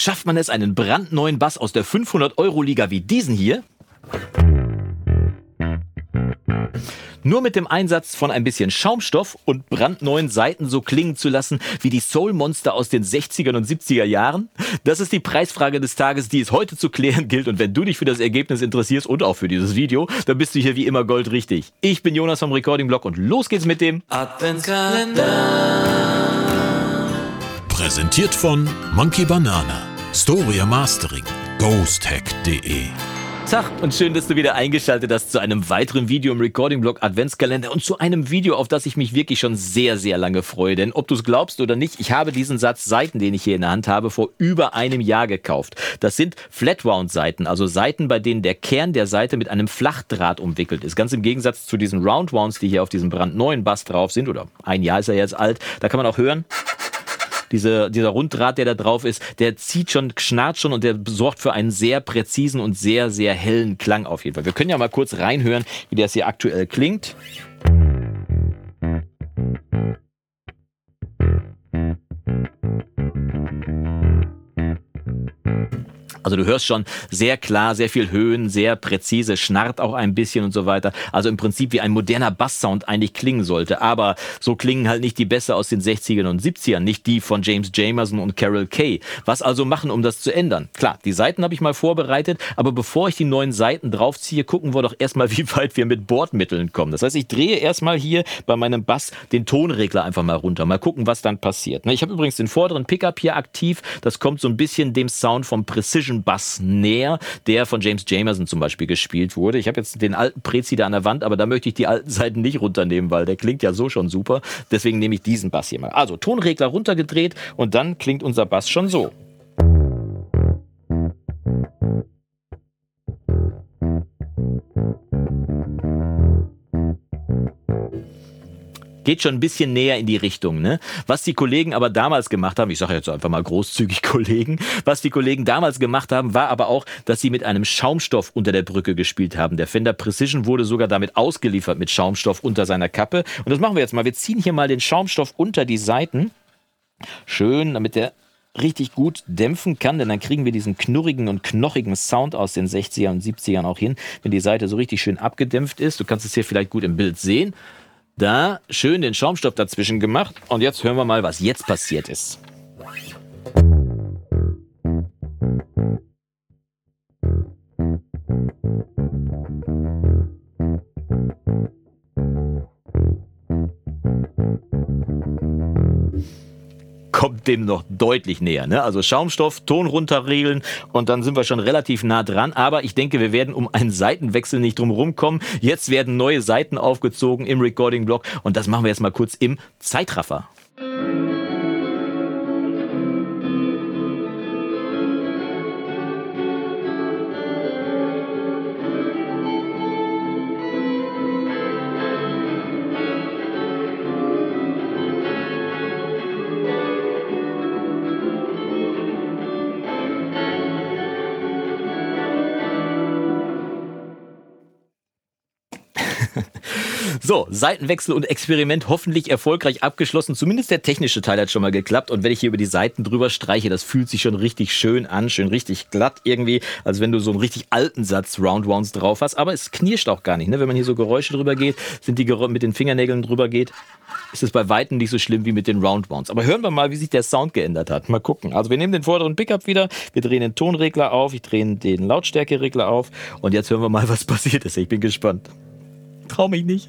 Schafft man es, einen brandneuen Bass aus der 500-Euro-Liga wie diesen hier? Nur mit dem Einsatz von ein bisschen Schaumstoff und brandneuen Seiten so klingen zu lassen wie die Soul Monster aus den 60er und 70er Jahren? Das ist die Preisfrage des Tages, die es heute zu klären gilt. Und wenn du dich für das Ergebnis interessierst und auch für dieses Video, dann bist du hier wie immer goldrichtig. Ich bin Jonas vom Recording Blog und los geht's mit dem Adventskalender. Präsentiert von Monkey Banana, Storia Mastering, ghosthack.de. Tag und schön, dass du wieder eingeschaltet hast zu einem weiteren Video im Recording Blog Adventskalender und zu einem Video, auf das ich mich wirklich schon sehr, sehr lange freue. Denn ob du es glaubst oder nicht, ich habe diesen Satz Seiten, den ich hier in der Hand habe, vor über einem Jahr gekauft. Das sind Flat-Wound-Seiten, also Seiten, bei denen der Kern der Seite mit einem Flachdraht umwickelt ist. Ganz im Gegensatz zu diesen Round-Wounds, die hier auf diesem brandneuen Bass drauf sind, oder ein Jahr ist er jetzt alt, da kann man auch hören, diese, dieser Runddraht, der da drauf ist, der zieht schon, schnarrt schon und der sorgt für einen sehr präzisen und sehr, sehr hellen Klang auf jeden Fall. Wir können ja mal kurz reinhören, wie das hier aktuell klingt. Also du hörst schon sehr klar, sehr viel Höhen, sehr präzise, schnarrt auch ein bisschen und so weiter. Also im Prinzip wie ein moderner Basssound eigentlich klingen sollte. Aber so klingen halt nicht die Bässe aus den 60ern und 70ern, nicht die von James Jamerson und Carol Kay. Was also machen, um das zu ändern? Klar, die Seiten habe ich mal vorbereitet, aber bevor ich die neuen Seiten draufziehe, gucken wir doch erstmal, wie weit wir mit Bordmitteln kommen. Das heißt, ich drehe erstmal hier bei meinem Bass den Tonregler einfach mal runter. Mal gucken, was dann passiert. Ich habe übrigens den vorderen Pickup hier aktiv. Das kommt so ein bisschen dem Sound vom Precision Bass näher, der von James Jamerson zum Beispiel gespielt wurde. Ich habe jetzt den alten Prezi da an der Wand, aber da möchte ich die alten Seiten nicht runternehmen, weil der klingt ja so schon super. Deswegen nehme ich diesen Bass hier mal. Also Tonregler runtergedreht und dann klingt unser Bass schon so. Geht schon ein bisschen näher in die Richtung. Ne? Was die Kollegen aber damals gemacht haben, ich sage jetzt einfach mal großzügig Kollegen, was die Kollegen damals gemacht haben, war aber auch, dass sie mit einem Schaumstoff unter der Brücke gespielt haben. Der Fender Precision wurde sogar damit ausgeliefert mit Schaumstoff unter seiner Kappe. Und das machen wir jetzt mal. Wir ziehen hier mal den Schaumstoff unter die Seiten. Schön, damit der richtig gut dämpfen kann, denn dann kriegen wir diesen knurrigen und knochigen Sound aus den 60er und 70ern auch hin, wenn die Seite so richtig schön abgedämpft ist. Du kannst es hier vielleicht gut im Bild sehen da schön den Schaumstoff dazwischen gemacht und jetzt hören wir mal, was jetzt passiert ist. Kommt dem noch deutlich näher. Ne? Also Schaumstoff, Ton runterregeln und dann sind wir schon relativ nah dran. Aber ich denke, wir werden um einen Seitenwechsel nicht drum rumkommen. Jetzt werden neue Seiten aufgezogen im Recording-Block und das machen wir jetzt mal kurz im Zeitraffer. So, Seitenwechsel und Experiment hoffentlich erfolgreich abgeschlossen. Zumindest der technische Teil hat schon mal geklappt. Und wenn ich hier über die Seiten drüber streiche, das fühlt sich schon richtig schön an, schön richtig glatt irgendwie, als wenn du so einen richtig alten Satz Roundwounds drauf hast. Aber es knirscht auch gar nicht. Ne? Wenn man hier so Geräusche drüber geht, sind die Gerä mit den Fingernägeln drüber geht, ist es bei Weitem nicht so schlimm wie mit den Roundwounds. Aber hören wir mal, wie sich der Sound geändert hat. Mal gucken. Also wir nehmen den vorderen Pickup wieder, wir drehen den Tonregler auf, ich drehe den Lautstärkeregler auf und jetzt hören wir mal, was passiert ist. Ich bin gespannt. Trau mich nicht.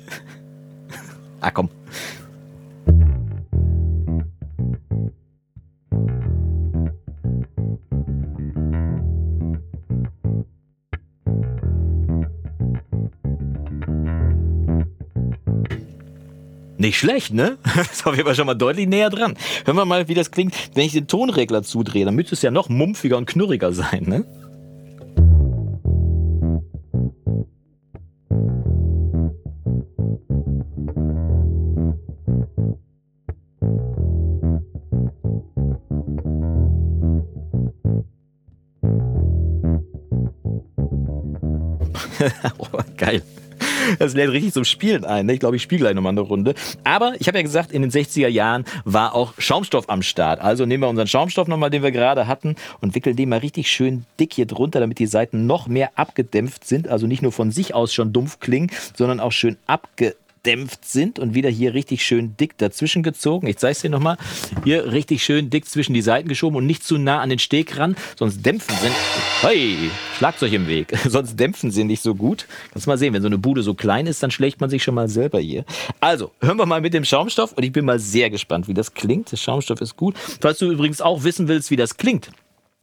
ah, komm. Nicht schlecht, ne? Das jeden Fall schon mal deutlich näher dran. Hören wir mal, wie das klingt, wenn ich den Tonregler zudrehe. Dann müsste es ja noch mumpfiger und knurriger sein, ne? oh, geil. Das lädt richtig zum Spielen ein. Ne? Ich glaube, ich spiele gleich nochmal eine Runde. Aber ich habe ja gesagt, in den 60er Jahren war auch Schaumstoff am Start. Also nehmen wir unseren Schaumstoff nochmal, den wir gerade hatten, und wickeln den mal richtig schön dick hier drunter, damit die Seiten noch mehr abgedämpft sind. Also nicht nur von sich aus schon dumpf klingen, sondern auch schön abgedämpft abgedämpft sind und wieder hier richtig schön dick dazwischen gezogen. Ich zeige es dir nochmal. Hier richtig schön dick zwischen die Seiten geschoben und nicht zu nah an den Steg ran, sonst dämpfen sie. Hey, Schlagzeug im Weg. sonst dämpfen sie nicht so gut. Kannst mal sehen, wenn so eine Bude so klein ist, dann schlägt man sich schon mal selber hier. Also, hören wir mal mit dem Schaumstoff und ich bin mal sehr gespannt, wie das klingt. Der Schaumstoff ist gut. Falls du übrigens auch wissen willst, wie das klingt,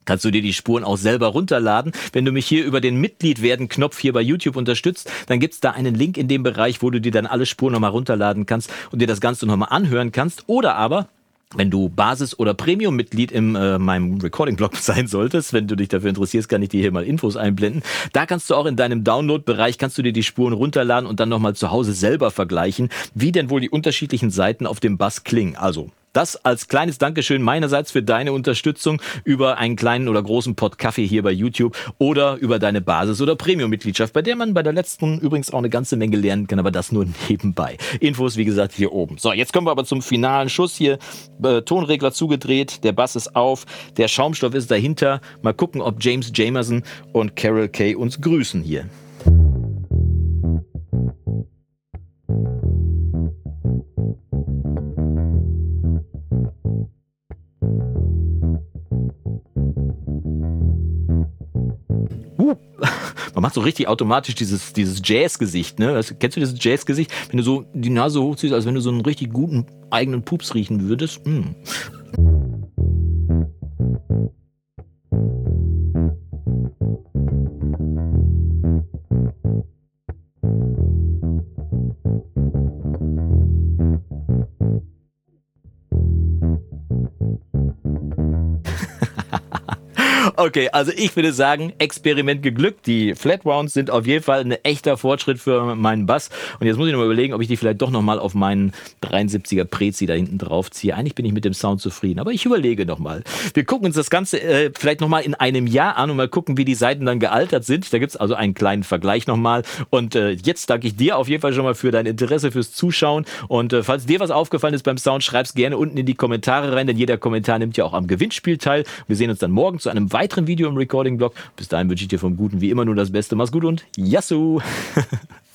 kannst du dir die Spuren auch selber runterladen. Wenn du mich hier über den Mitglied werden Knopf hier bei YouTube unterstützt, dann gibt's da einen Link in dem Bereich, wo du dir dann alle Spuren nochmal runterladen kannst und dir das Ganze nochmal anhören kannst. Oder aber wenn du Basis- oder Premium-Mitglied in äh, meinem Recording-Blog sein solltest, wenn du dich dafür interessierst, kann ich dir hier mal Infos einblenden. Da kannst du auch in deinem Download-Bereich, kannst du dir die Spuren runterladen und dann nochmal zu Hause selber vergleichen, wie denn wohl die unterschiedlichen Seiten auf dem Bass klingen. Also das als kleines Dankeschön meinerseits für deine Unterstützung über einen kleinen oder großen Pot Kaffee hier bei YouTube oder über deine Basis- oder Premium-Mitgliedschaft, bei der man bei der letzten übrigens auch eine ganze Menge lernen kann, aber das nur nebenbei. Infos, wie gesagt, hier oben. So, jetzt kommen wir aber zum finalen Schuss hier. Äh, Tonregler zugedreht, der Bass ist auf, der Schaumstoff ist dahinter. Mal gucken, ob James Jamerson und Carol Kay uns grüßen hier. Uh, man macht so richtig automatisch dieses, dieses Jazz-Gesicht, ne? Kennst du dieses Jazz-Gesicht? Wenn du so die Nase hochziehst, als wenn du so einen richtig guten eigenen Pups riechen würdest. Mm. Okay, also ich würde sagen, Experiment geglückt. Die Flat Rounds sind auf jeden Fall ein echter Fortschritt für meinen Bass. Und jetzt muss ich noch mal überlegen, ob ich die vielleicht doch noch mal auf meinen 73er Prezi da hinten drauf ziehe. Eigentlich bin ich mit dem Sound zufrieden, aber ich überlege noch mal. Wir gucken uns das Ganze äh, vielleicht noch mal in einem Jahr an und mal gucken, wie die Seiten dann gealtert sind. Da gibt's also einen kleinen Vergleich noch mal. Und äh, jetzt danke ich dir auf jeden Fall schon mal für dein Interesse, fürs Zuschauen. Und äh, falls dir was aufgefallen ist beim Sound, schreib's gerne unten in die Kommentare rein, denn jeder Kommentar nimmt ja auch am Gewinnspiel teil. Wir sehen uns dann morgen zu einem weiteren Video im Recording-Blog. Bis dahin wünsche ich dir vom Guten wie immer nur das Beste. Mach's gut und Yassou!